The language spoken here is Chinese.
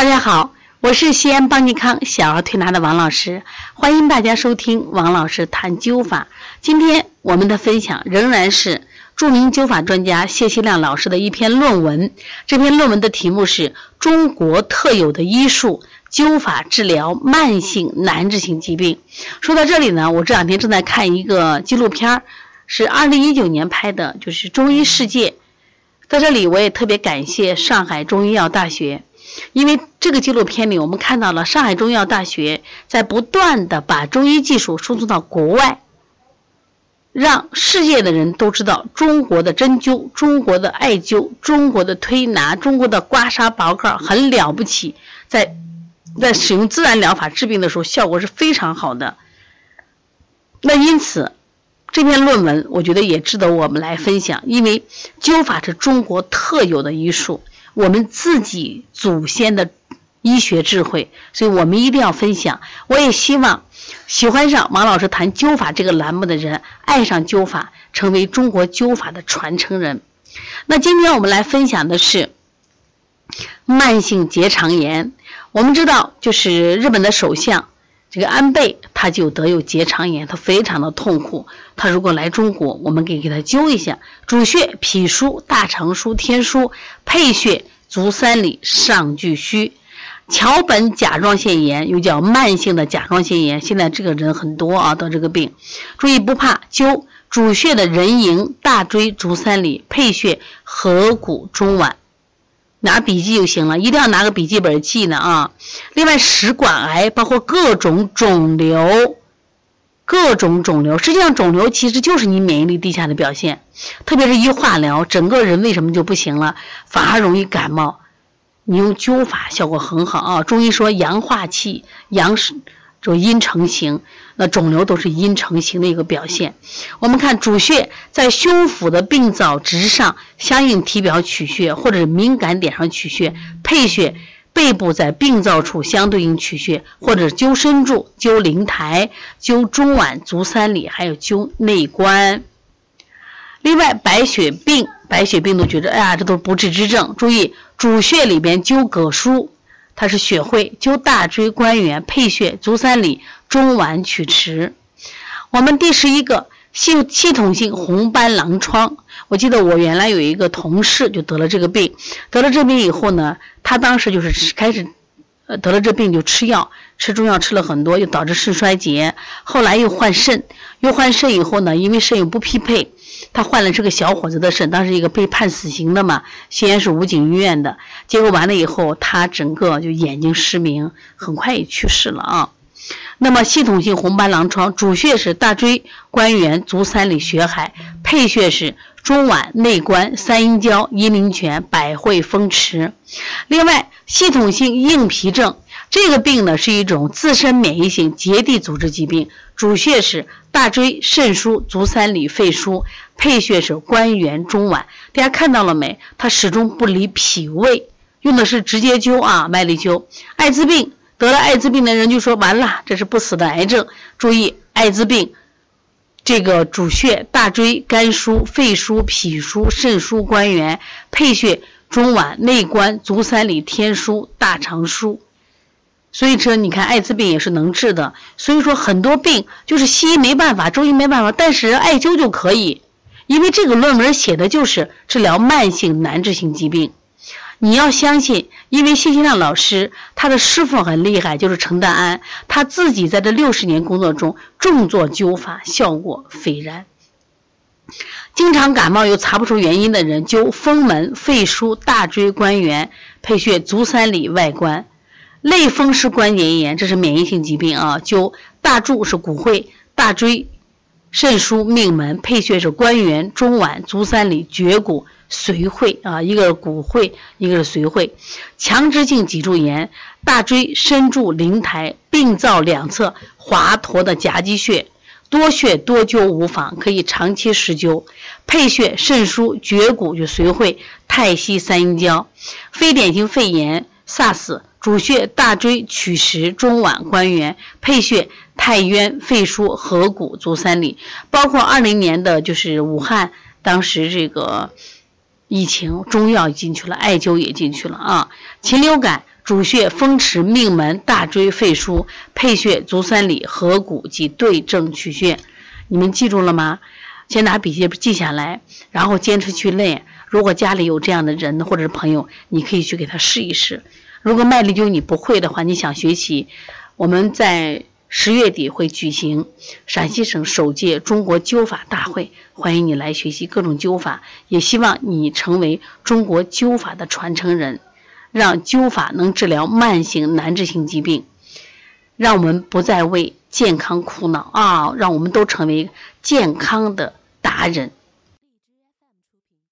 大家好，我是西安邦尼康小儿推拿的王老师，欢迎大家收听王老师谈灸法。今天我们的分享仍然是著名灸法专家谢希亮老师的一篇论文。这篇论文的题目是《中国特有的医术灸法治疗慢性难治性疾病》。说到这里呢，我这两天正在看一个纪录片儿，是二零一九年拍的，就是《中医世界》。在这里，我也特别感谢上海中医药大学。因为这个纪录片里，我们看到了上海中医药大学在不断的把中医技术输出到国外，让世界的人都知道中国的针灸、中国的艾灸、中国的推拿、中国的刮痧拔罐很了不起，在在使用自然疗法治病的时候，效果是非常好的。那因此，这篇论文我觉得也值得我们来分享，因为灸法是中国特有的医术。我们自己祖先的医学智慧，所以我们一定要分享。我也希望喜欢上王老师谈灸法这个栏目的人，爱上灸法，成为中国灸法的传承人。那今天我们来分享的是慢性结肠炎。我们知道，就是日本的首相。这个安倍他就得有结肠炎，他非常的痛苦。他如果来中国，我们可以给他灸一下主穴脾腧、大肠腧、天枢，配穴足三里、上巨虚。桥本甲状腺炎又叫慢性的甲状腺炎，现在这个人很多啊，得这个病。注意不怕灸主穴的人迎、大椎、足三里，配穴合谷、中脘。拿笔记就行了，一定要拿个笔记本记呢啊！另外，食管癌包括各种肿瘤，各种肿瘤，实际上肿瘤其实就是你免疫力低下的表现，特别是一化疗，整个人为什么就不行了，反而容易感冒？你用灸法效果很好啊！中医说阳化气，阳是。就阴成形，那肿瘤都是阴成形的一个表现。我们看主穴在胸腹的病灶直上，相应体表取穴，或者是敏感点上取穴；配穴背部在病灶处相对应取穴，或者灸身柱、灸灵台、灸中脘、足三里，还有灸内关。另外，白血病，白血病都觉得，哎呀，这都不治之症。注意，主穴里边灸膈腧。它是血会灸大椎关元配穴足三里中脘曲池。我们第十一个系系统性红斑狼疮，我记得我原来有一个同事就得了这个病，得了这病以后呢，他当时就是开始，呃得了这病就吃药，吃中药吃了很多，又导致肾衰竭，后来又换肾，又换肾以后呢，因为肾又不匹配。他换了这个小伙子的肾，当时一个被判死刑的嘛，西安市武警医院的，结果完了以后，他整个就眼睛失明，很快也去世了啊。那么系统性红斑狼疮主穴是大椎关元足三里血海，配穴是中脘内关三阴交阴陵泉百会风池。另外，系统性硬皮症。这个病呢是一种自身免疫性结缔组织疾病，主穴是大椎、肾腧、足三里、肺腧，配穴是关元、中脘。大家看到了没？它始终不离脾胃，用的是直接灸啊，麦粒灸。艾滋病得了艾滋病的人就说完了，这是不死的癌症。注意，艾滋病这个主穴大椎、肝腧、肺腧、脾腧、肾腧、关元，配穴中脘、内关、足三里、天枢、大肠腧。所以说，你看艾滋病也是能治的。所以说，很多病就是西医没办法，中医没办法，但是艾灸就可以。因为这个论文写的就是治疗慢性难治性疾病。你要相信，因为谢新亮老师他的师傅很厉害，就是程丹安，他自己在这六十年工作中重做灸法，效果斐然。经常感冒又查不出原因的人，灸风门、肺腧、大椎关元，配穴足三里外关。类风湿关节炎，这是免疫性疾病啊。灸大柱是骨会、大椎、肾腧、命门，配穴是关元、中脘、足三里、绝骨、髓会啊。一个是骨会，一个是髓会。强直性脊柱炎，大椎、身柱、灵台、病灶两侧滑脱的夹脊穴，多穴多灸无妨，可以长期施灸。配穴肾腧、绝骨就髓会、太溪三阴交。非典型肺炎、SARS。主穴大椎、曲池、中脘、关元，配穴太渊、肺腧、合谷、足三里。包括二零年的就是武汉，当时这个疫情，中药进去了，艾灸也进去了啊。禽流感主穴风池、命门、大椎、肺腧，配穴足三里、合谷及对症取穴。你们记住了吗？先拿笔记记下来，然后坚持去练。如果家里有这样的人或者是朋友，你可以去给他试一试。如果麦粒灸你不会的话，你想学习，我们在十月底会举行陕西省首届中国灸法大会，欢迎你来学习各种灸法，也希望你成为中国灸法的传承人。让灸法能治疗慢性难治性疾病，让我们不再为健康苦恼啊！让我们都成为健康的达人。